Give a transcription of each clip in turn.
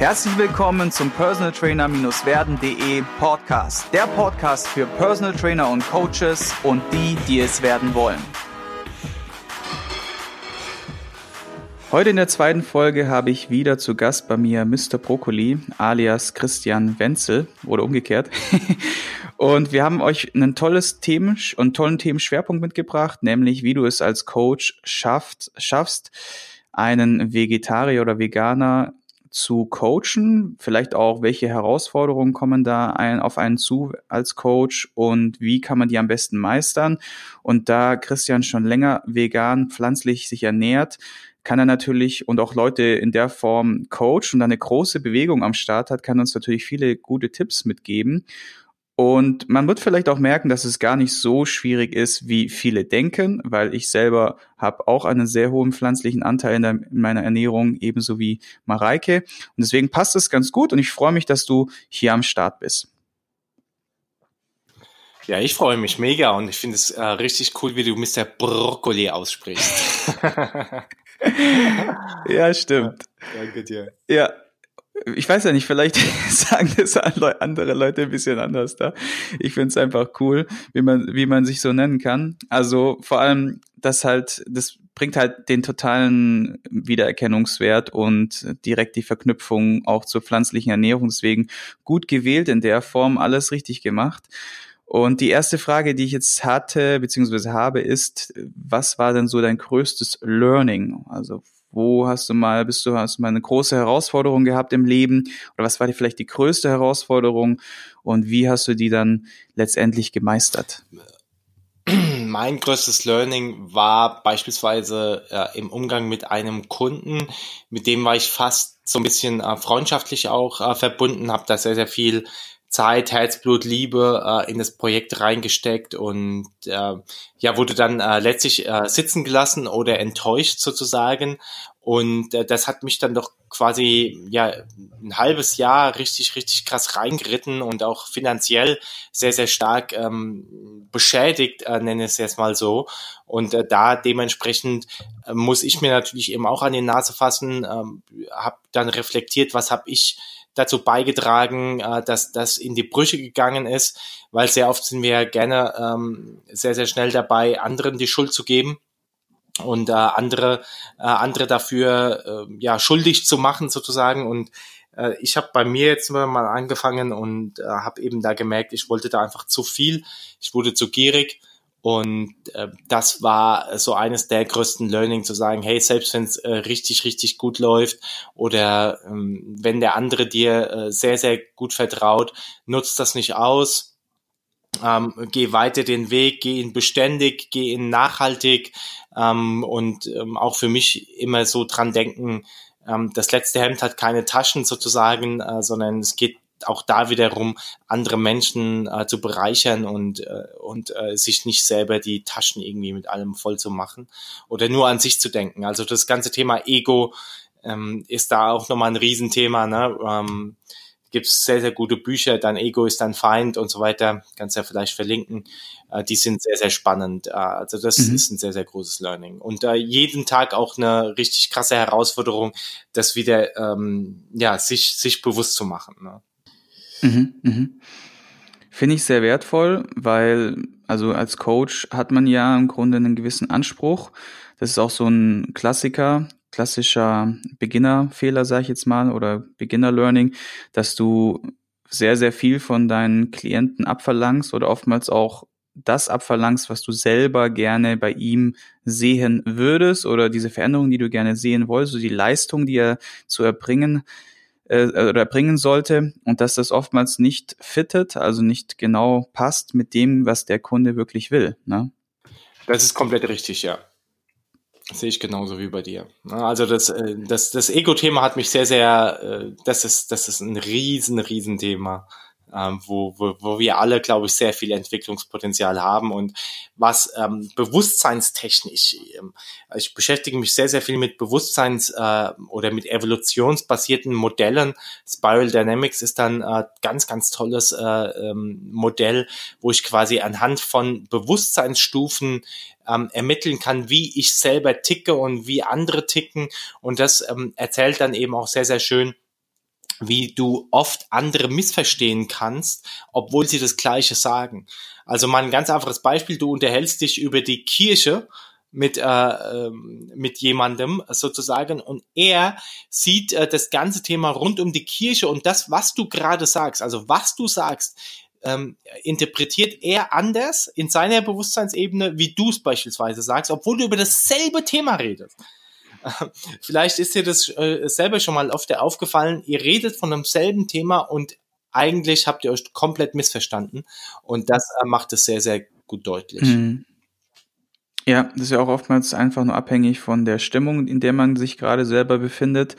Herzlich willkommen zum Personal Trainer-werden.de Podcast. Der Podcast für Personal Trainer und Coaches und die, die es werden wollen. Heute in der zweiten Folge habe ich wieder zu Gast bei mir Mr. Brokkoli alias Christian Wenzel oder umgekehrt. und wir haben euch ein tolles Themen und tollen Themenschwerpunkt mitgebracht, nämlich wie du es als Coach schafft, schaffst, einen Vegetarier oder Veganer zu coachen, vielleicht auch, welche Herausforderungen kommen da ein, auf einen zu als Coach und wie kann man die am besten meistern. Und da Christian schon länger vegan, pflanzlich sich ernährt, kann er natürlich und auch Leute in der Form coachen und eine große Bewegung am Start hat, kann uns natürlich viele gute Tipps mitgeben. Und man wird vielleicht auch merken, dass es gar nicht so schwierig ist, wie viele denken, weil ich selber habe auch einen sehr hohen pflanzlichen Anteil in, der, in, meiner Ernährung, ebenso wie Mareike. Und deswegen passt es ganz gut und ich freue mich, dass du hier am Start bist. Ja, ich freue mich mega und ich finde es äh, richtig cool, wie du Mr. Brokkoli aussprichst. ja, stimmt. Ja, danke dir. Ja, ich weiß ja nicht, vielleicht sagen das andere Leute ein bisschen anders da. Ich finde es einfach cool, wie man, wie man sich so nennen kann. Also vor allem, das halt, das bringt halt den totalen Wiedererkennungswert und direkt die Verknüpfung auch zur pflanzlichen Ernährung. Deswegen gut gewählt in der Form, alles richtig gemacht. Und die erste Frage, die ich jetzt hatte, beziehungsweise habe, ist, was war denn so dein größtes Learning? Also wo hast du mal, bist du, hast du mal eine große Herausforderung gehabt im Leben? Oder was war dir vielleicht die größte Herausforderung? Und wie hast du die dann letztendlich gemeistert? Mein größtes Learning war beispielsweise äh, im Umgang mit einem Kunden, mit dem war ich fast so ein bisschen äh, freundschaftlich auch äh, verbunden, habe da sehr, sehr viel Zeit, Herzblut, Liebe äh, in das Projekt reingesteckt und äh, ja, wurde dann äh, letztlich äh, sitzen gelassen oder enttäuscht sozusagen. Und äh, das hat mich dann doch quasi ja ein halbes Jahr richtig, richtig krass reingeritten und auch finanziell sehr, sehr stark ähm, beschädigt, äh, nenne ich es jetzt mal so. Und äh, da dementsprechend äh, muss ich mir natürlich eben auch an die Nase fassen, ähm, habe dann reflektiert, was habe ich dazu beigetragen, äh, dass das in die Brüche gegangen ist, weil sehr oft sind wir gerne ähm, sehr, sehr schnell dabei, anderen die Schuld zu geben und äh, andere, äh, andere dafür äh, ja schuldig zu machen sozusagen. Und äh, ich habe bei mir jetzt mal angefangen und äh, habe eben da gemerkt, ich wollte da einfach zu viel, ich wurde zu gierig und äh, das war so eines der größten Learning zu sagen, hey, selbst wenn es äh, richtig, richtig gut läuft oder ähm, wenn der andere dir äh, sehr, sehr gut vertraut, nutzt das nicht aus. Ähm, geh weiter den Weg, geh ihn beständig, geh ihn nachhaltig ähm, und ähm, auch für mich immer so dran denken, ähm, das letzte Hemd hat keine Taschen sozusagen, äh, sondern es geht auch da wiederum andere Menschen äh, zu bereichern und, äh, und äh, sich nicht selber die Taschen irgendwie mit allem voll zu machen oder nur an sich zu denken. Also das ganze Thema Ego ähm, ist da auch nochmal ein Riesenthema. Ne? Ähm, Gibt es sehr, sehr gute Bücher, dein Ego ist dein Feind und so weiter. Kannst ja vielleicht verlinken. Äh, die sind sehr, sehr spannend. Äh, also das mhm. ist ein sehr, sehr großes Learning. Und äh, jeden Tag auch eine richtig krasse Herausforderung, das wieder ähm, ja, sich, sich bewusst zu machen. Ne? Mhm, mhm. Finde ich sehr wertvoll, weil also als Coach hat man ja im Grunde einen gewissen Anspruch. Das ist auch so ein Klassiker, klassischer Beginner-Fehler, sage ich jetzt mal, oder Beginner-Learning, dass du sehr, sehr viel von deinen Klienten abverlangst oder oftmals auch das abverlangst, was du selber gerne bei ihm sehen würdest oder diese Veränderung, die du gerne sehen wolltest, so die Leistung, die er zu erbringen äh, oder bringen sollte und dass das oftmals nicht fittet, also nicht genau passt mit dem, was der Kunde wirklich will. Ne? Das ist komplett richtig, ja. Das sehe ich genauso wie bei dir. Also das, äh, das, das Ego-Thema hat mich sehr, sehr, äh, das ist, das ist ein riesen, riesen Thema ähm, wo, wo, wo wir alle, glaube ich, sehr viel Entwicklungspotenzial haben und was ähm, bewusstseinstechnisch, ähm, ich beschäftige mich sehr, sehr viel mit Bewusstseins- äh, oder mit evolutionsbasierten Modellen. Spiral Dynamics ist dann äh, ganz, ganz tolles äh, ähm, Modell, wo ich quasi anhand von Bewusstseinsstufen ähm, ermitteln kann, wie ich selber ticke und wie andere ticken. Und das ähm, erzählt dann eben auch sehr, sehr schön, wie du oft andere missverstehen kannst, obwohl sie das Gleiche sagen. Also mal ein ganz einfaches Beispiel, du unterhältst dich über die Kirche mit, äh, ähm, mit jemandem sozusagen und er sieht äh, das ganze Thema rund um die Kirche und das, was du gerade sagst, also was du sagst, ähm, interpretiert er anders in seiner Bewusstseinsebene, wie du es beispielsweise sagst, obwohl du über dasselbe Thema redest. Vielleicht ist dir das äh, selber schon mal oft aufgefallen, ihr redet von demselben Thema und eigentlich habt ihr euch komplett missverstanden und das äh, macht es sehr, sehr gut deutlich. Mhm. Ja, das ist ja auch oftmals einfach nur abhängig von der Stimmung, in der man sich gerade selber befindet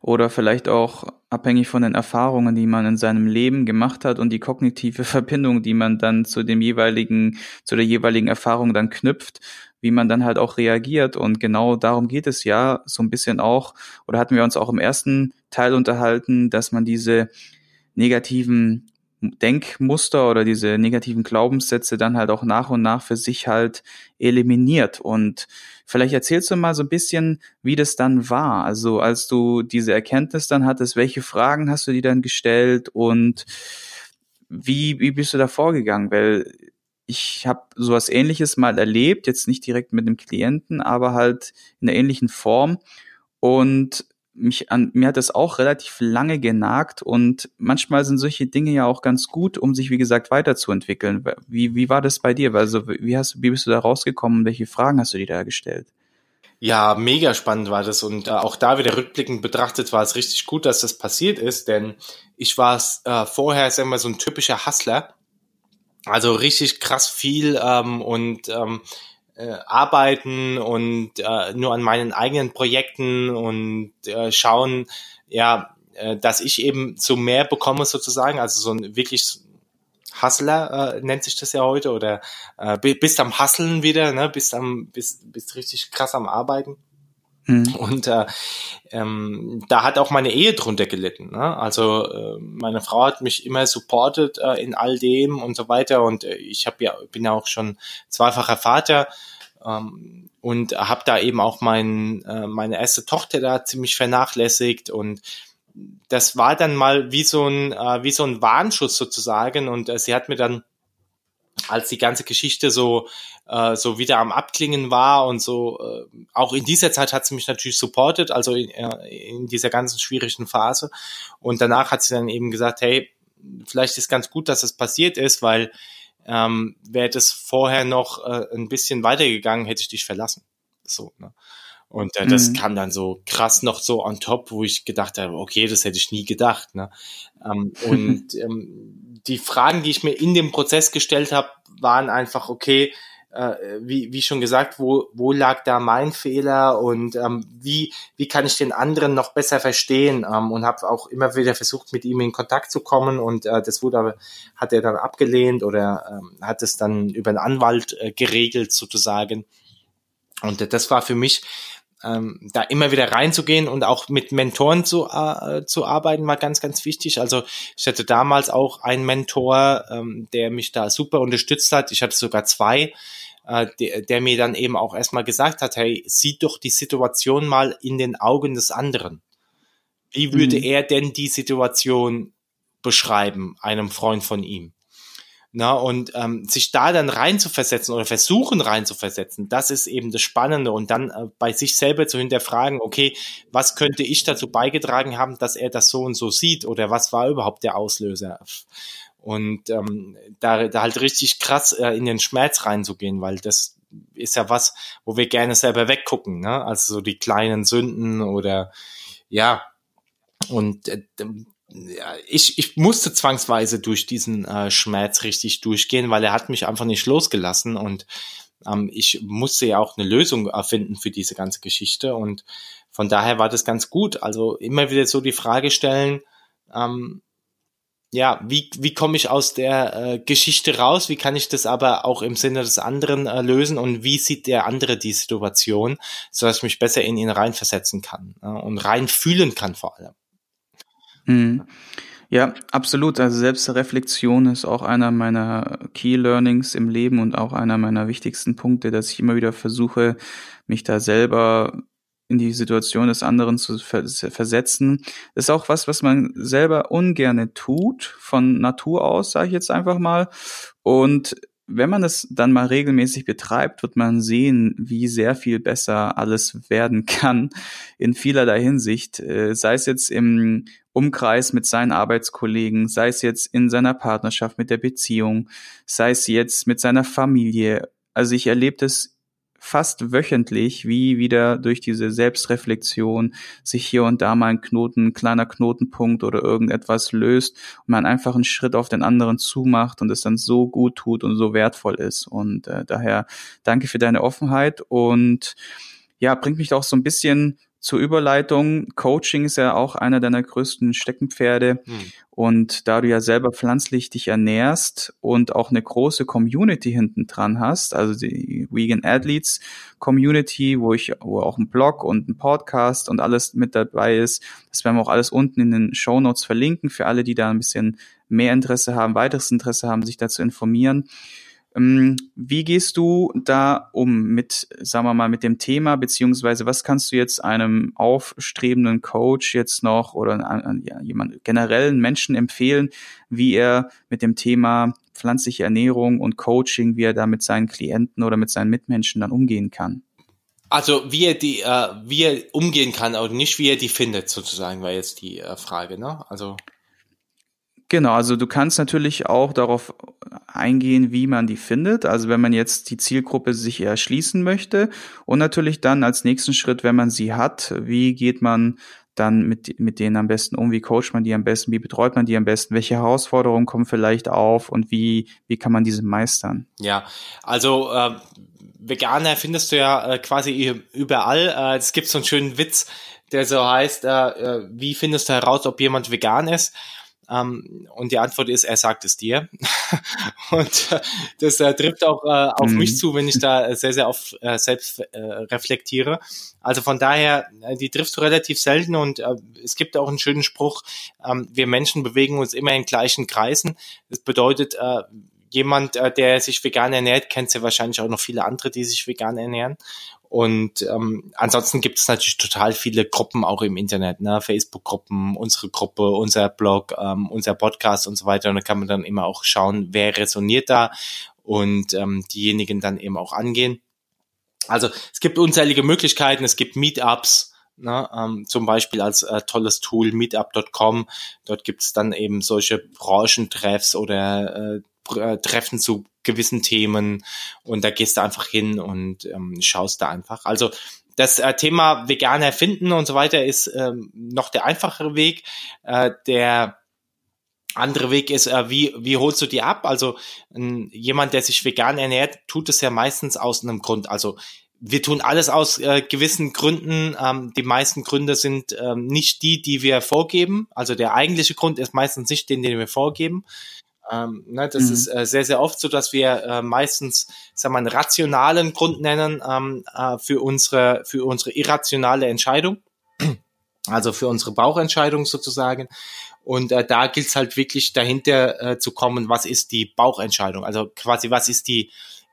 oder vielleicht auch abhängig von den Erfahrungen, die man in seinem Leben gemacht hat und die kognitive Verbindung, die man dann zu dem jeweiligen, zu der jeweiligen Erfahrung dann knüpft, wie man dann halt auch reagiert. Und genau darum geht es ja so ein bisschen auch, oder hatten wir uns auch im ersten Teil unterhalten, dass man diese negativen Denkmuster oder diese negativen Glaubenssätze dann halt auch nach und nach für sich halt eliminiert. Und vielleicht erzählst du mal so ein bisschen, wie das dann war. Also als du diese Erkenntnis dann hattest, welche Fragen hast du dir dann gestellt und wie, wie bist du da vorgegangen? Weil ich habe sowas ähnliches mal erlebt, jetzt nicht direkt mit einem Klienten, aber halt in einer ähnlichen Form. Und mich an, mir hat das auch relativ lange genagt und manchmal sind solche Dinge ja auch ganz gut, um sich, wie gesagt, weiterzuentwickeln. Wie, wie war das bei dir? Also, wie hast, wie bist du da rausgekommen? Welche Fragen hast du dir da gestellt? Ja, mega spannend war das und äh, auch da wieder rückblickend betrachtet war es richtig gut, dass das passiert ist, denn ich war äh, vorher, sagen wir, so ein typischer Hustler. Also richtig krass viel ähm, und ähm, äh, arbeiten und äh, nur an meinen eigenen Projekten und äh, schauen, ja, äh, dass ich eben zu mehr bekomme sozusagen, also so ein wirklich Hustler äh, nennt sich das ja heute oder äh, bist am Hustlen wieder, ne, bist am bist bist richtig krass am Arbeiten. Mhm. Und äh, ähm, da hat auch meine Ehe drunter gelitten. Ne? Also äh, meine Frau hat mich immer supportet äh, in all dem und so weiter. Und äh, ich habe ja bin ja auch schon zweifacher Vater ähm, und habe da eben auch mein, äh, meine erste Tochter da ziemlich vernachlässigt und das war dann mal wie so ein äh, wie so ein Warnschuss sozusagen und äh, sie hat mir dann als die ganze Geschichte so äh, so wieder am Abklingen war und so äh, auch in dieser Zeit hat sie mich natürlich supportet, also in, äh, in dieser ganzen schwierigen Phase und danach hat sie dann eben gesagt, hey, vielleicht ist ganz gut, dass es passiert ist, weil ähm, wäre das vorher noch äh, ein bisschen weitergegangen, hätte ich dich verlassen. So, ne? Und äh, das mhm. kam dann so krass noch so on top, wo ich gedacht habe, okay, das hätte ich nie gedacht. Ne? Ähm, und ähm, die Fragen, die ich mir in dem Prozess gestellt habe, waren einfach, okay, äh, wie, wie schon gesagt, wo, wo lag da mein Fehler und ähm, wie, wie kann ich den anderen noch besser verstehen ähm, und habe auch immer wieder versucht, mit ihm in Kontakt zu kommen und äh, das wurde aber, hat er dann abgelehnt oder ähm, hat es dann über einen Anwalt äh, geregelt sozusagen. Und das war für mich ähm, da immer wieder reinzugehen und auch mit Mentoren zu, äh, zu arbeiten, war ganz, ganz wichtig. Also ich hatte damals auch einen Mentor, ähm, der mich da super unterstützt hat. Ich hatte sogar zwei, äh, der, der mir dann eben auch erstmal gesagt hat, hey, sieh doch die Situation mal in den Augen des anderen. Wie würde mhm. er denn die Situation beschreiben, einem Freund von ihm? Na, und ähm, sich da dann reinzuversetzen oder versuchen reinzuversetzen, das ist eben das Spannende. Und dann äh, bei sich selber zu hinterfragen, okay, was könnte ich dazu beigetragen haben, dass er das so und so sieht oder was war überhaupt der Auslöser? Und ähm, da, da halt richtig krass äh, in den Schmerz reinzugehen, weil das ist ja was, wo wir gerne selber weggucken, ne? Also so die kleinen Sünden oder ja. Und äh, ich, ich musste zwangsweise durch diesen äh, Schmerz richtig durchgehen, weil er hat mich einfach nicht losgelassen und ähm, ich musste ja auch eine Lösung erfinden für diese ganze Geschichte und von daher war das ganz gut. Also immer wieder so die Frage stellen, ähm, ja, wie, wie komme ich aus der äh, Geschichte raus? Wie kann ich das aber auch im Sinne des anderen äh, lösen? Und wie sieht der andere die Situation, so dass ich mich besser in ihn reinversetzen kann äh, und reinfühlen kann vor allem? Mhm. Ja, absolut. Also Selbstreflexion ist auch einer meiner Key Learnings im Leben und auch einer meiner wichtigsten Punkte, dass ich immer wieder versuche, mich da selber in die Situation des anderen zu versetzen, ist auch was, was man selber ungerne tut, von Natur aus, sage ich jetzt einfach mal. Und wenn man es dann mal regelmäßig betreibt, wird man sehen, wie sehr viel besser alles werden kann in vielerlei Hinsicht, äh, sei es jetzt im Umkreis mit seinen Arbeitskollegen, sei es jetzt in seiner Partnerschaft mit der Beziehung, sei es jetzt mit seiner Familie. Also ich erlebe das fast wöchentlich, wie wieder durch diese Selbstreflexion sich hier und da mal ein Knoten, ein kleiner Knotenpunkt oder irgendetwas löst und man einfach einen Schritt auf den anderen zumacht und es dann so gut tut und so wertvoll ist. Und äh, daher danke für deine Offenheit und ja, bringt mich auch so ein bisschen zur Überleitung, Coaching ist ja auch einer deiner größten Steckenpferde. Hm. Und da du ja selber pflanzlich dich ernährst und auch eine große Community hinten dran hast, also die Vegan Athletes Community, wo ich, wo auch ein Blog und ein Podcast und alles mit dabei ist, das werden wir auch alles unten in den Show Notes verlinken für alle, die da ein bisschen mehr Interesse haben, weiteres Interesse haben, sich dazu informieren. Ähm, wie gehst du da um mit, sagen wir mal, mit dem Thema, beziehungsweise was kannst du jetzt einem aufstrebenden Coach jetzt noch oder ja, jemand generellen Menschen empfehlen, wie er mit dem Thema pflanzliche Ernährung und Coaching, wie er da mit seinen Klienten oder mit seinen Mitmenschen dann umgehen kann? Also wie er die, äh, wie er umgehen kann, aber nicht wie er die findet, sozusagen, war jetzt die äh, Frage, ne? Also Genau, also du kannst natürlich auch darauf eingehen, wie man die findet. Also wenn man jetzt die Zielgruppe sich erschließen möchte und natürlich dann als nächsten Schritt, wenn man sie hat, wie geht man dann mit, mit denen am besten um, wie coacht man die am besten, wie betreut man die am besten, welche Herausforderungen kommen vielleicht auf und wie, wie kann man diese meistern? Ja, also äh, Veganer findest du ja äh, quasi überall. Äh, es gibt so einen schönen Witz, der so heißt, äh, äh wie findest du heraus, ob jemand vegan ist? Ähm, und die Antwort ist, er sagt es dir. und äh, das äh, trifft auch äh, auf mhm. mich zu, wenn ich da sehr, sehr oft äh, selbst äh, reflektiere. Also von daher, äh, die triffst du relativ selten und äh, es gibt auch einen schönen Spruch, ähm, wir Menschen bewegen uns immer in gleichen Kreisen. Das bedeutet, äh, jemand, äh, der sich vegan ernährt, kennt ja wahrscheinlich auch noch viele andere, die sich vegan ernähren. Und ähm, ansonsten gibt es natürlich total viele Gruppen auch im Internet, ne? Facebook-Gruppen, unsere Gruppe, unser Blog, ähm, unser Podcast und so weiter. Und da kann man dann immer auch schauen, wer resoniert da und ähm, diejenigen dann eben auch angehen. Also es gibt unzählige Möglichkeiten, es gibt Meetups, ne, ähm, zum Beispiel als äh, tolles Tool meetup.com. Dort gibt es dann eben solche Branchentreffs oder äh, äh Treffen zu gewissen Themen und da gehst du einfach hin und ähm, schaust da einfach. Also das äh, Thema vegan erfinden und so weiter ist ähm, noch der einfachere Weg. Äh, der andere Weg ist, äh, wie, wie holst du die ab? Also äh, jemand, der sich vegan ernährt, tut es ja meistens aus einem Grund. Also wir tun alles aus äh, gewissen Gründen. Ähm, die meisten Gründe sind ähm, nicht die, die wir vorgeben. Also der eigentliche Grund ist meistens nicht den, den wir vorgeben. Ähm, ne, das mhm. ist äh, sehr, sehr oft so, dass wir äh, meistens, sagen wir, einen rationalen Grund nennen ähm, äh, für unsere, für unsere irrationale Entscheidung. Also für unsere Bauchentscheidung sozusagen. Und äh, da gilt es halt wirklich dahinter äh, zu kommen, was ist die Bauchentscheidung? Also quasi, was ist die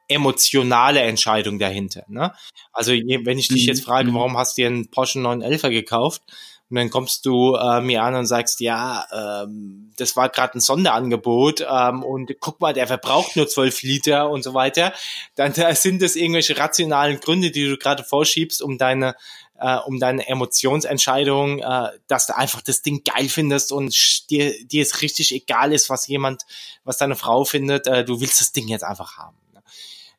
emotionale Entscheidung dahinter? Ne? Also je, wenn ich dich mhm. jetzt frage, mhm. warum hast du dir einen Porsche 911 gekauft? Und dann kommst du äh, mir an und sagst, ja, ähm, das war gerade ein Sonderangebot ähm, und guck mal, der verbraucht nur zwölf Liter und so weiter. Dann da sind das irgendwelche rationalen Gründe, die du gerade vorschiebst, um deine äh, um deine Emotionsentscheidung, äh, dass du einfach das Ding geil findest und dir, dir es richtig egal ist, was jemand, was deine Frau findet, äh, du willst das Ding jetzt einfach haben. Ne?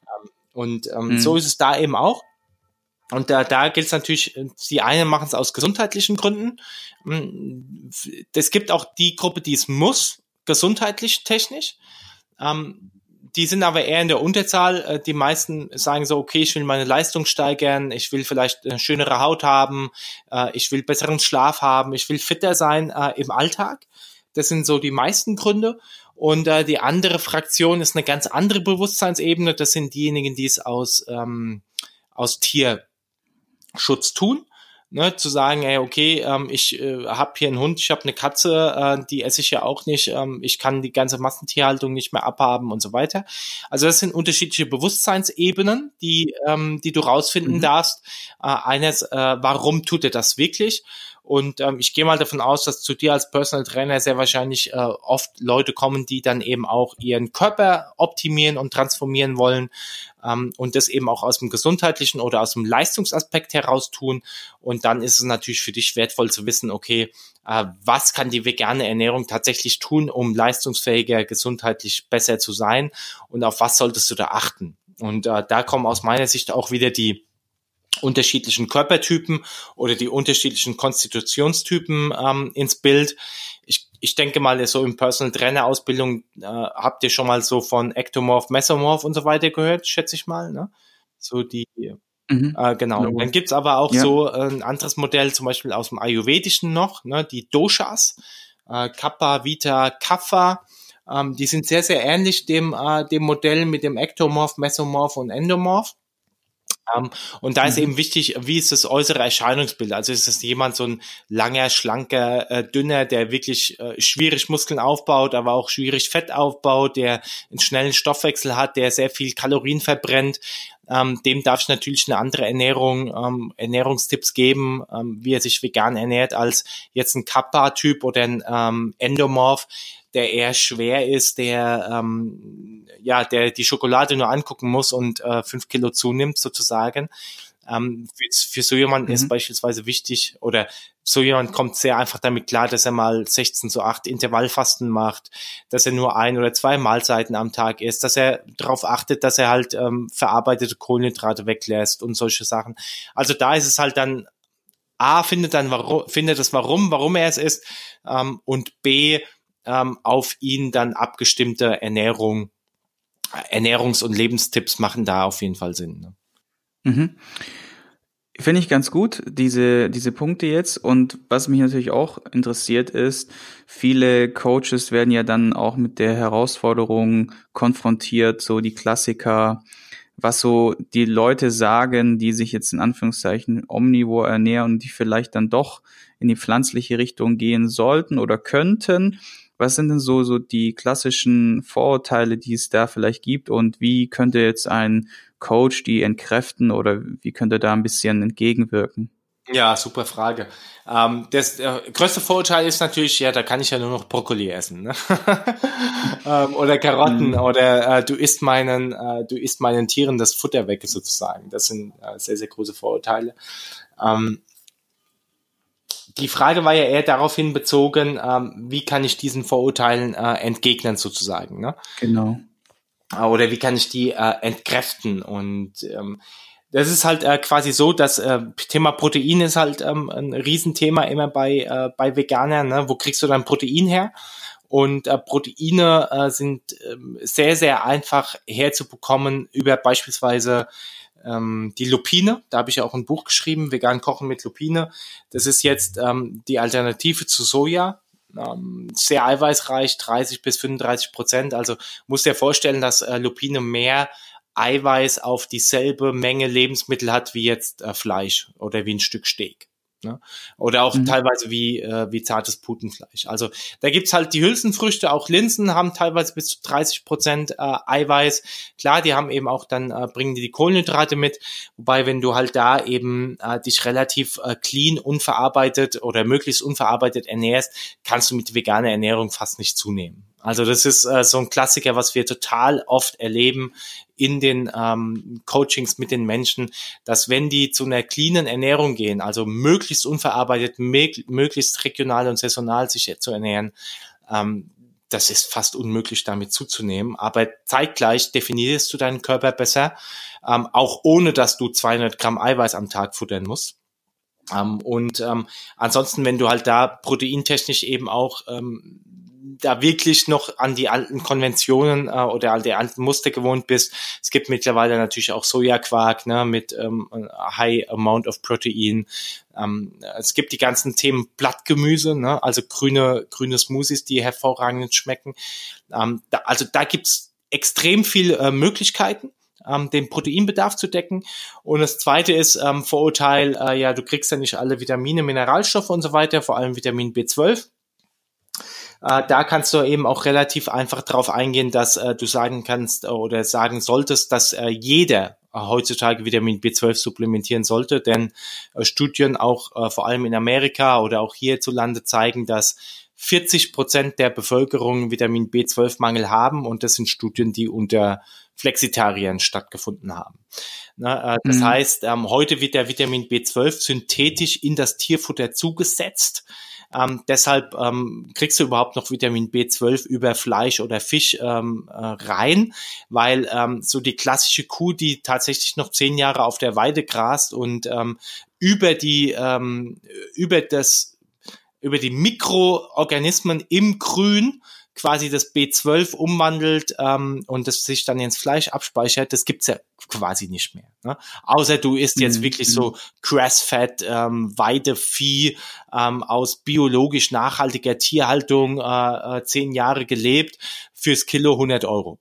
Ähm, und ähm, mhm. so ist es da eben auch. Und da, da gilt es natürlich, die einen machen es aus gesundheitlichen Gründen. Es gibt auch die Gruppe, die es muss, gesundheitlich, technisch. Ähm, die sind aber eher in der Unterzahl. Äh, die meisten sagen so, okay, ich will meine Leistung steigern, ich will vielleicht eine schönere Haut haben, äh, ich will besseren Schlaf haben, ich will fitter sein äh, im Alltag. Das sind so die meisten Gründe. Und äh, die andere Fraktion ist eine ganz andere Bewusstseinsebene. Das sind diejenigen, die es aus, ähm, aus Tier Schutz tun. ne, zu sagen, ey, okay, ähm, ich äh, habe hier einen Hund, ich habe eine Katze, äh, die esse ich ja auch nicht, ähm, ich kann die ganze Massentierhaltung nicht mehr abhaben und so weiter. Also das sind unterschiedliche Bewusstseinsebenen, die, ähm, die du rausfinden mhm. darfst. Äh, eines, äh, warum tut er das wirklich? Und ähm, ich gehe mal davon aus, dass zu dir als Personal Trainer sehr wahrscheinlich äh, oft Leute kommen, die dann eben auch ihren Körper optimieren und transformieren wollen ähm, und das eben auch aus dem gesundheitlichen oder aus dem Leistungsaspekt heraus tun. Und dann ist es natürlich für dich wertvoll zu wissen, okay, äh, was kann die vegane Ernährung tatsächlich tun, um leistungsfähiger, gesundheitlich besser zu sein und auf was solltest du da achten? Und äh, da kommen aus meiner Sicht auch wieder die unterschiedlichen Körpertypen oder die unterschiedlichen Konstitutionstypen ähm, ins Bild. Ich, ich denke mal, so im Personal Trainer Ausbildung äh, habt ihr schon mal so von Ectomorph, Mesomorph und so weiter gehört, schätze ich mal. Ne? So die Mhm. Äh, genau. Und dann gibt's aber auch ja. so äh, ein anderes Modell, zum Beispiel aus dem Ayurvedischen noch, ne, die Doshas, äh, Kappa, Vita, Kapha. Ähm, die sind sehr, sehr ähnlich dem, äh, dem Modell mit dem Ektomorph, Mesomorph und Endomorph. Um, und da ist mhm. eben wichtig, wie ist das äußere Erscheinungsbild? Also ist es jemand so ein langer, schlanker, äh, dünner, der wirklich äh, schwierig Muskeln aufbaut, aber auch schwierig Fett aufbaut, der einen schnellen Stoffwechsel hat, der sehr viel Kalorien verbrennt. Ähm, dem darf ich natürlich eine andere Ernährung, ähm, Ernährungstipps geben, ähm, wie er sich vegan ernährt, als jetzt ein Kappa-Typ oder ein ähm, Endomorph der eher schwer ist, der ähm, ja, der die Schokolade nur angucken muss und äh, fünf Kilo zunimmt sozusagen. Ähm, für, für so jemanden mhm. ist beispielsweise wichtig oder so jemand kommt sehr einfach damit klar, dass er mal 16 zu 8 Intervallfasten macht, dass er nur ein oder zwei Mahlzeiten am Tag isst, dass er darauf achtet, dass er halt ähm, verarbeitete Kohlenhydrate weglässt und solche Sachen. Also da ist es halt dann A, findet dann warum, findet das warum, warum er es ist, ähm, und B, ähm, auf ihn dann abgestimmte Ernährung, Ernährungs- und Lebenstipps machen da auf jeden Fall Sinn. Ne? Mhm. Finde ich ganz gut, diese, diese Punkte jetzt. Und was mich natürlich auch interessiert ist, viele Coaches werden ja dann auch mit der Herausforderung konfrontiert, so die Klassiker, was so die Leute sagen, die sich jetzt in Anführungszeichen omnivor ernähren und die vielleicht dann doch in die pflanzliche Richtung gehen sollten oder könnten was sind denn so, so die klassischen Vorurteile, die es da vielleicht gibt und wie könnte jetzt ein Coach die entkräften oder wie könnte da ein bisschen entgegenwirken? Ja, super Frage. Ähm, das äh, größte Vorurteil ist natürlich, ja, da kann ich ja nur noch Brokkoli essen, ne? ähm, oder Karotten mhm. oder äh, du isst meinen, äh, du isst meinen Tieren das Futter weg sozusagen. Das sind äh, sehr sehr große Vorurteile. Ähm, die Frage war ja eher daraufhin bezogen, ähm, wie kann ich diesen Vorurteilen äh, entgegnen sozusagen. Ne? Genau. Äh, oder wie kann ich die äh, entkräften? Und ähm, das ist halt äh, quasi so, dass äh, Thema Protein ist halt ähm, ein Riesenthema immer bei, äh, bei Veganern. Ne? Wo kriegst du dein Protein her? Und äh, Proteine äh, sind äh, sehr, sehr einfach herzubekommen über beispielsweise ähm, die Lupine. Da habe ich auch ein Buch geschrieben, Vegan Kochen mit Lupine. Das ist jetzt ähm, die Alternative zu Soja. Ähm, sehr eiweißreich, 30 bis 35 Prozent. Also muss dir vorstellen, dass äh, Lupine mehr Eiweiß auf dieselbe Menge Lebensmittel hat wie jetzt äh, Fleisch oder wie ein Stück Steak. Ne? Oder auch mhm. teilweise wie, äh, wie zartes Putenfleisch. Also da gibt's halt die Hülsenfrüchte, auch Linsen haben teilweise bis zu 30 Prozent äh, Eiweiß. Klar, die haben eben auch dann, äh, bringen die die Kohlenhydrate mit. Wobei, wenn du halt da eben äh, dich relativ äh, clean, unverarbeitet oder möglichst unverarbeitet ernährst, kannst du mit veganer Ernährung fast nicht zunehmen. Also das ist äh, so ein Klassiker, was wir total oft erleben in den ähm, Coachings mit den Menschen, dass wenn die zu einer cleanen Ernährung gehen, also möglichst unverarbeitet, möglichst regional und saisonal sich zu ernähren, ähm, das ist fast unmöglich, damit zuzunehmen. Aber zeitgleich definierst du deinen Körper besser, ähm, auch ohne dass du 200 Gramm Eiweiß am Tag futtern musst. Ähm, und ähm, ansonsten, wenn du halt da proteintechnisch eben auch ähm, da wirklich noch an die alten Konventionen äh, oder an die alten Muster gewohnt bist. Es gibt mittlerweile natürlich auch Sojaquark ne, mit ähm, High Amount of Protein. Ähm, es gibt die ganzen Themen Blattgemüse, ne, also grüne, grüne Smoothies, die hervorragend schmecken. Ähm, da, also da gibt's extrem viele äh, Möglichkeiten. ähm, den Proteinbedarf zu decken. Und das zweite ist ähm, Vorurteil, äh, ja, du kriegst ja nicht alle Vitamine, Mineralstoffe und so weiter, vor allem Vitamin B12. Äh, da kannst du eben auch relativ einfach darauf eingehen, dass äh, du sagen kannst äh, oder sagen solltest, dass äh, jeder heutzutage Vitamin B12 supplementieren sollte, denn äh, Studien auch äh, vor allem in Amerika oder auch hierzulande zeigen, dass 40 Prozent der Bevölkerung Vitamin B12-Mangel haben und das sind Studien, die unter Flexitariern stattgefunden haben. Na, äh, das mhm. heißt, ähm, heute wird der Vitamin B12 synthetisch in das Tierfutter zugesetzt. Ähm, deshalb ähm, kriegst du überhaupt noch Vitamin B12 über Fleisch oder Fisch ähm, äh, rein, weil ähm, so die klassische Kuh, die tatsächlich noch zehn Jahre auf der Weide grast und ähm, über die ähm, über das über die Mikroorganismen im Grün quasi das B12 umwandelt ähm, und das sich dann ins Fleisch abspeichert, das gibt's ja quasi nicht mehr. Ne? Außer du isst jetzt mhm. wirklich so Grass-Fed, ähm, Weidevieh ähm, aus biologisch nachhaltiger Tierhaltung, äh, äh, zehn Jahre gelebt, fürs Kilo 100 Euro.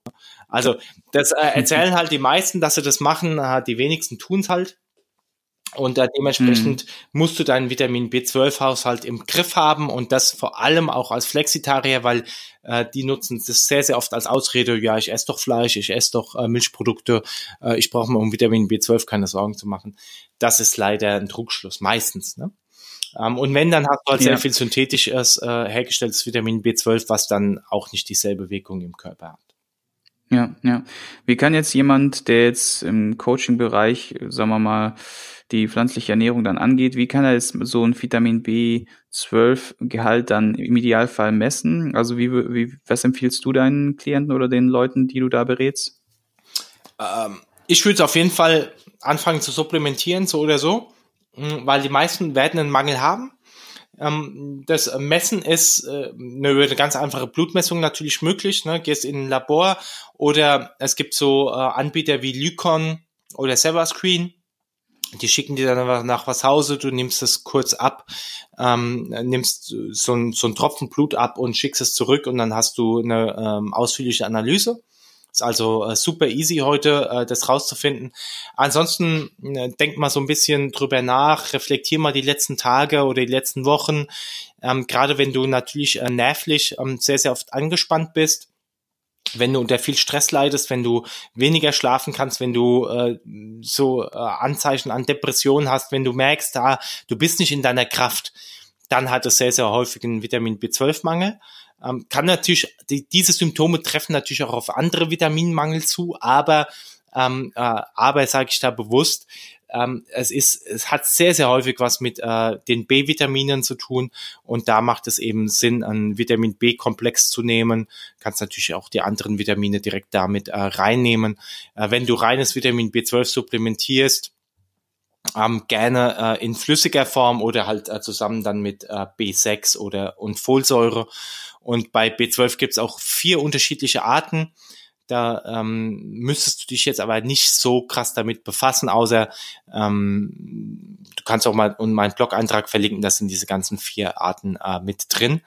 Also das äh, erzählen halt die meisten, dass sie das machen, äh, die wenigsten tun's halt. Und äh, dementsprechend mhm. musst du deinen Vitamin B12-Haushalt im Griff haben und das vor allem auch als Flexitarier, weil äh, die nutzen das sehr, sehr oft als Ausrede, ja, ich esse doch Fleisch, ich esse doch äh, Milchprodukte, äh, ich brauche mir um Vitamin B12 keine Sorgen zu machen. Das ist leider ein Trugschluss, meistens. Ne? Ähm, und wenn, dann hast du halt ja. sehr viel synthetisches äh, hergestelltes Vitamin B12, was dann auch nicht dieselbe Wirkung im Körper hat. Ja, ja. Wie kann jetzt jemand, der jetzt im Coaching-Bereich, sagen wir mal, die pflanzliche Ernährung dann angeht, wie kann er jetzt so ein Vitamin B12-Gehalt dann im Idealfall messen? Also wie, wie, was empfiehlst du deinen Klienten oder den Leuten, die du da berätst? Ähm, ich würde auf jeden Fall anfangen zu supplementieren, so oder so, hm, weil die meisten werden einen Mangel haben. Ähm, das Messen ist äh, eine, ganz einfache Blutmessung natürlich möglich. Ne? Gehst in ein Labor oder es gibt so äh, Anbieter wie Lycon oder Severscreen die schicken dir dann nach was Hause, du nimmst es kurz ab, ähm, nimmst so ein, so Tropfen Blut ab und schickst es zurück und dann hast du eine ähm, ausführliche Analyse. Ist also äh, super easy heute, äh, das rauszufinden. Ansonsten äh, denk mal so ein bisschen drüber nach, reflektier mal die letzten Tage oder die letzten Wochen. Ähm, Gerade wenn du natürlich äh, nervlich ähm, sehr, sehr oft angespannt bist, wenn du unter viel Stress leidest, wenn du weniger schlafen kannst, wenn du äh, so äh, Anzeichen an Depressionen hast, wenn du merkst, da du bist nicht in deiner Kraft, dann hat es sehr, sehr häufig einen Vitamin B12-Mangel. Ähm, kann natürlich, die, diese Symptome treffen natürlich auch auf andere Vitaminmangel zu, aber ähm, äh, aber sage ich da bewusst, ähm, es ist, es hat sehr, sehr häufig was mit äh, den B-Vitaminen zu tun und da macht es eben Sinn, einen Vitamin B-Komplex zu nehmen. Kannst natürlich auch die anderen Vitamine direkt damit äh, reinnehmen. Äh, wenn du reines Vitamin B12 supplementierst, ähm, gerne äh, in flüssiger Form oder halt äh, zusammen dann mit äh, B6 oder und Folsäure. Und bei B12 gibt es auch vier unterschiedliche Arten. Da ähm, müsstest du dich jetzt aber nicht so krass damit befassen, außer ähm, du kannst auch mal und meinen Blog-Eintrag verlinken, das sind diese ganzen vier Arten äh, mit drin.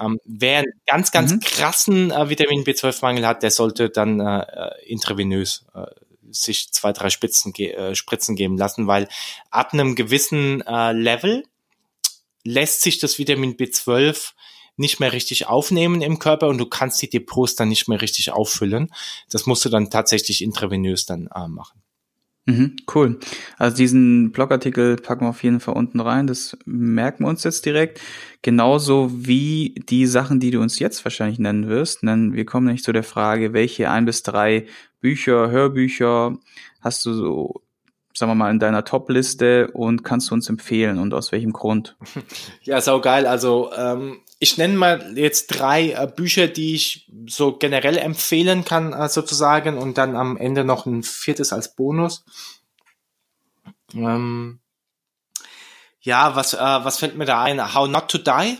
Ähm, wer einen ganz, ganz mhm. krassen äh, Vitamin B12-Mangel hat, der sollte dann äh, intravenös äh, sich zwei, drei Spitzen äh, Spritzen geben lassen, weil ab einem gewissen äh, Level lässt sich das Vitamin B12 nicht mehr richtig aufnehmen im Körper und du kannst die Depots dann nicht mehr richtig auffüllen. Das musst du dann tatsächlich intravenös dann äh, machen. Mhm, cool. Also diesen Blogartikel packen wir auf jeden Fall unten rein. Das merken wir uns jetzt direkt. Genauso wie die Sachen, die du uns jetzt wahrscheinlich nennen wirst. Denn wir kommen nicht zu der Frage, welche ein bis drei Bücher, Hörbücher hast du so sagen wir mal, in deiner Top-Liste und kannst du uns empfehlen und aus welchem Grund? Ja, sau geil. Also ähm, ich nenne mal jetzt drei äh, Bücher, die ich so generell empfehlen kann, äh, sozusagen, und dann am Ende noch ein viertes als Bonus. Ähm, ja, was, äh, was fällt mir da ein? How Not to Die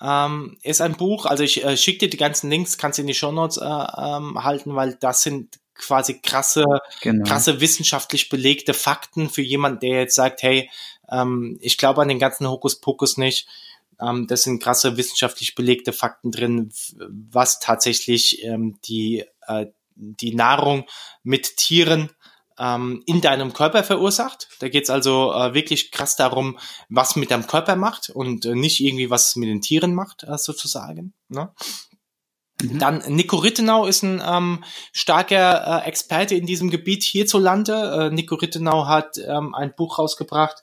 ähm, ist ein Buch. Also ich äh, schicke dir die ganzen Links, kannst du in die Show Notes äh, ähm, halten, weil das sind quasi krasse, genau. krasse wissenschaftlich belegte Fakten für jemanden, der jetzt sagt, hey, ähm, ich glaube an den ganzen Hokuspokus nicht. Ähm, das sind krasse wissenschaftlich belegte Fakten drin, was tatsächlich ähm, die, äh, die Nahrung mit Tieren ähm, in deinem Körper verursacht. Da geht's also äh, wirklich krass darum, was mit deinem Körper macht und äh, nicht irgendwie, was es mit den Tieren macht, äh, sozusagen. Ne? Mhm. Dann Nico Rittenau ist ein ähm, starker äh, Experte in diesem Gebiet hierzulande. Äh, Nico Rittenau hat ähm, ein Buch rausgebracht,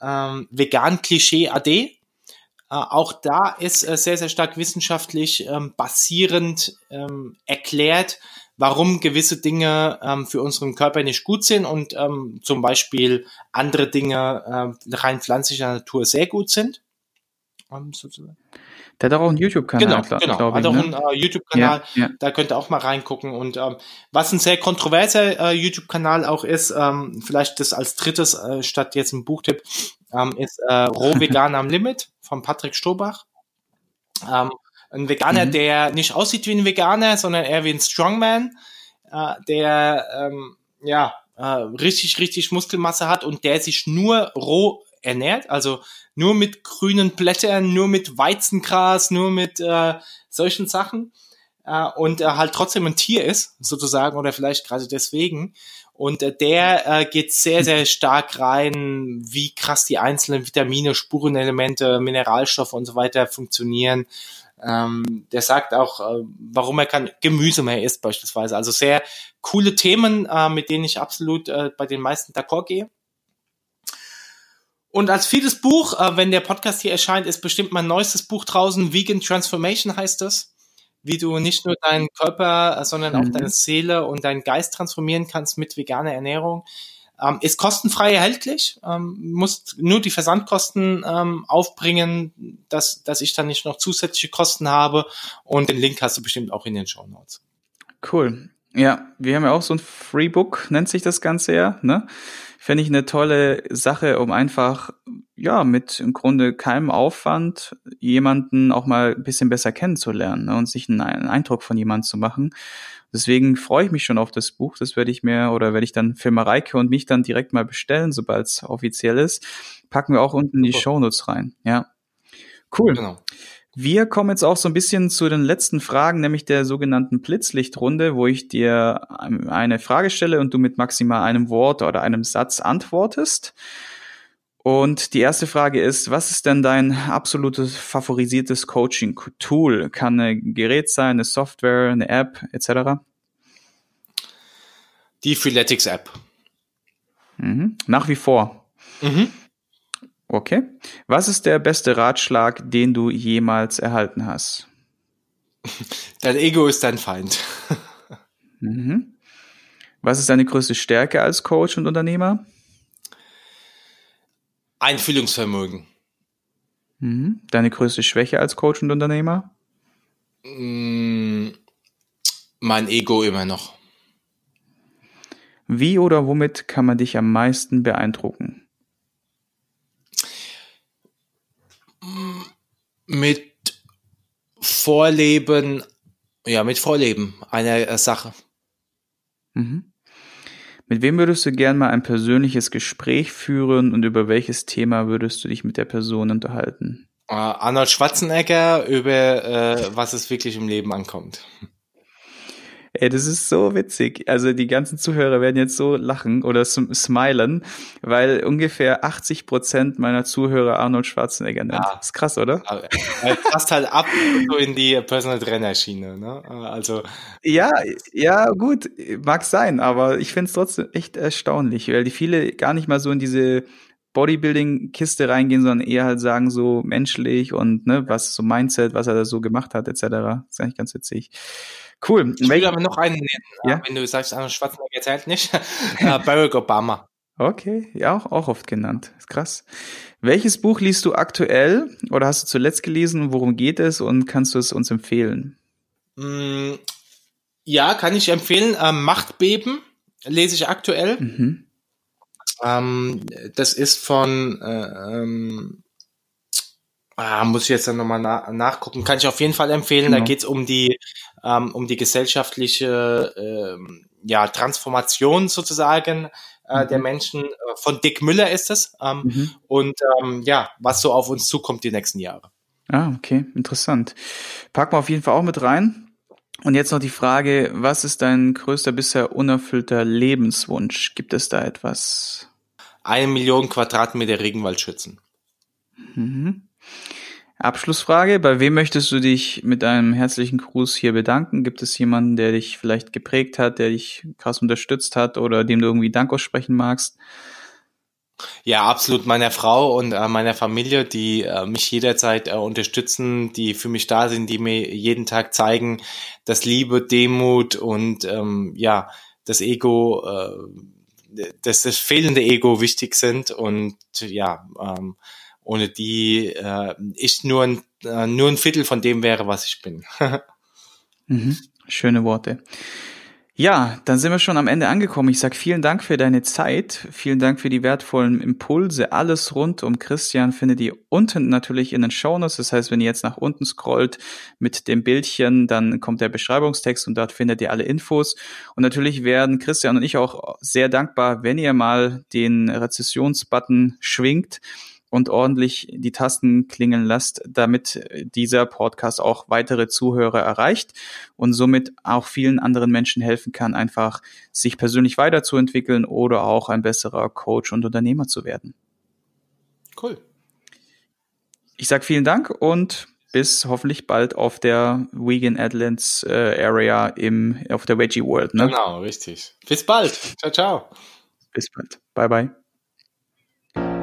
ähm, Vegan Klischee AD. Äh, auch da ist äh, sehr, sehr stark wissenschaftlich ähm, basierend ähm, erklärt, warum gewisse Dinge ähm, für unseren Körper nicht gut sind und ähm, zum Beispiel andere Dinge äh, rein pflanzlicher Natur sehr gut sind. Ähm, sozusagen. Der hat auch einen YouTube-Kanal, genau, genau. Hat auch ne? einen äh, YouTube-Kanal, ja, ja. da könnt ihr auch mal reingucken. Und ähm, was ein sehr kontroverser äh, YouTube-Kanal auch ist, ähm, vielleicht das als drittes, äh, statt jetzt ein Buchtipp, ähm, ist äh, Roh Vegan am Limit von Patrick Stobach. Ähm, ein Veganer, mhm. der nicht aussieht wie ein Veganer, sondern eher wie ein Strongman, äh, der ähm, ja äh, richtig, richtig Muskelmasse hat und der sich nur roh ernährt, also nur mit grünen Blättern, nur mit Weizengras, nur mit äh, solchen Sachen äh, und er halt trotzdem ein Tier ist, sozusagen, oder vielleicht gerade deswegen. Und äh, der äh, geht sehr, sehr stark rein, wie krass die einzelnen Vitamine, Spurenelemente, Mineralstoffe und so weiter funktionieren. Ähm, der sagt auch, äh, warum er kein Gemüse mehr isst beispielsweise. Also sehr coole Themen, äh, mit denen ich absolut äh, bei den meisten d'accord gehe. Und als viertes Buch, äh, wenn der Podcast hier erscheint, ist bestimmt mein neuestes Buch draußen. Vegan Transformation heißt das. Wie du nicht nur deinen Körper, äh, sondern auch mhm. deine Seele und deinen Geist transformieren kannst mit veganer Ernährung. Ähm, ist kostenfrei erhältlich, ähm, musst nur die Versandkosten ähm, aufbringen, dass, dass ich dann nicht noch zusätzliche Kosten habe. Und den Link hast du bestimmt auch in den Show Notes. Cool. Ja, wir haben ja auch so ein Freebook, nennt sich das Ganze ja, ne? Fände ich eine tolle Sache, um einfach, ja, mit im Grunde keinem Aufwand jemanden auch mal ein bisschen besser kennenzulernen ne? und sich einen, einen Eindruck von jemandem zu machen. Deswegen freue ich mich schon auf das Buch. Das werde ich mir oder werde ich dann für Mareike und mich dann direkt mal bestellen, sobald es offiziell ist. Packen wir auch unten in die Shownotes rein. Ja. Cool. Genau. Wir kommen jetzt auch so ein bisschen zu den letzten Fragen, nämlich der sogenannten Blitzlichtrunde, wo ich dir eine Frage stelle und du mit maximal einem Wort oder einem Satz antwortest. Und die erste Frage ist, was ist denn dein absolutes favorisiertes Coaching-Tool? Kann ein Gerät sein, eine Software, eine App etc.? Die Freeletics App. Mhm. Nach wie vor. Mhm. Okay. Was ist der beste Ratschlag, den du jemals erhalten hast? Dein Ego ist dein Feind. Mhm. Was ist deine größte Stärke als Coach und Unternehmer? Einfühlungsvermögen. Mhm. Deine größte Schwäche als Coach und Unternehmer? Mm, mein Ego immer noch. Wie oder womit kann man dich am meisten beeindrucken? Mit Vorleben, ja, mit Vorleben einer Sache. Mhm. Mit wem würdest du gern mal ein persönliches Gespräch führen und über welches Thema würdest du dich mit der Person unterhalten? Uh, Arnold Schwarzenegger über äh, was es wirklich im Leben ankommt. Ey, das ist so witzig. Also die ganzen Zuhörer werden jetzt so lachen oder smilen, weil ungefähr 80 Prozent meiner Zuhörer Arnold Schwarzenegger nennt. Ja. ist krass, oder? Er passt halt ab so in die Personal Trainer Schiene, ne? Also. Ja, ja, gut, mag sein, aber ich finde es trotzdem echt erstaunlich, weil die viele gar nicht mal so in diese Bodybuilding-Kiste reingehen, sondern eher halt sagen so menschlich und ne, was so Mindset, was er da so gemacht hat, etc. Das ist eigentlich ganz witzig. Cool. Ich will aber noch einen nennen, ja? wenn du sagst, Arnold Schwarzenegger zählt nicht. Äh, Barack Obama. Okay, ja, auch, auch oft genannt. Ist krass. Welches Buch liest du aktuell oder hast du zuletzt gelesen? Worum geht es und kannst du es uns empfehlen? Mm, ja, kann ich empfehlen. Ähm, Machtbeben lese ich aktuell. Mhm. Ähm, das ist von äh, ähm, Ah, muss ich jetzt dann nochmal na nachgucken. Kann ich auf jeden Fall empfehlen. Genau. Da geht's um die ähm, um die gesellschaftliche ähm, ja, Transformation sozusagen äh, mhm. der Menschen. Äh, von Dick Müller ist es. Ähm, mhm. Und ähm, ja, was so auf uns zukommt die nächsten Jahre. Ah, okay, interessant. Packen wir auf jeden Fall auch mit rein. Und jetzt noch die Frage, was ist dein größter bisher unerfüllter Lebenswunsch? Gibt es da etwas? Eine Million Quadratmeter Regenwald schützen. Mhm. Abschlussfrage, bei wem möchtest du dich mit einem herzlichen Gruß hier bedanken? Gibt es jemanden, der dich vielleicht geprägt hat, der dich krass unterstützt hat oder dem du irgendwie Dank aussprechen magst? Ja, absolut meiner Frau und äh, meiner Familie, die äh, mich jederzeit äh, unterstützen, die für mich da sind, die mir jeden Tag zeigen, dass Liebe, Demut und ähm, ja, das Ego, äh, dass das fehlende Ego wichtig sind und ja, ähm, ohne die äh, ich nur ein, äh, nur ein Viertel von dem wäre, was ich bin. mhm. Schöne Worte. Ja, dann sind wir schon am Ende angekommen. Ich sage vielen Dank für deine Zeit, vielen Dank für die wertvollen Impulse. Alles rund um Christian findet ihr unten natürlich in den Shownotes. Das heißt, wenn ihr jetzt nach unten scrollt mit dem Bildchen, dann kommt der Beschreibungstext und dort findet ihr alle Infos. Und natürlich werden Christian und ich auch sehr dankbar, wenn ihr mal den Rezessionsbutton schwingt und ordentlich die Tasten klingeln lasst, damit dieser Podcast auch weitere Zuhörer erreicht und somit auch vielen anderen Menschen helfen kann, einfach sich persönlich weiterzuentwickeln oder auch ein besserer Coach und Unternehmer zu werden. Cool. Ich sage vielen Dank und bis hoffentlich bald auf der Vegan Adlands äh, Area im, auf der Veggie World. Ne? Genau, richtig. Bis bald. Ciao, ciao. Bis bald. Bye, bye.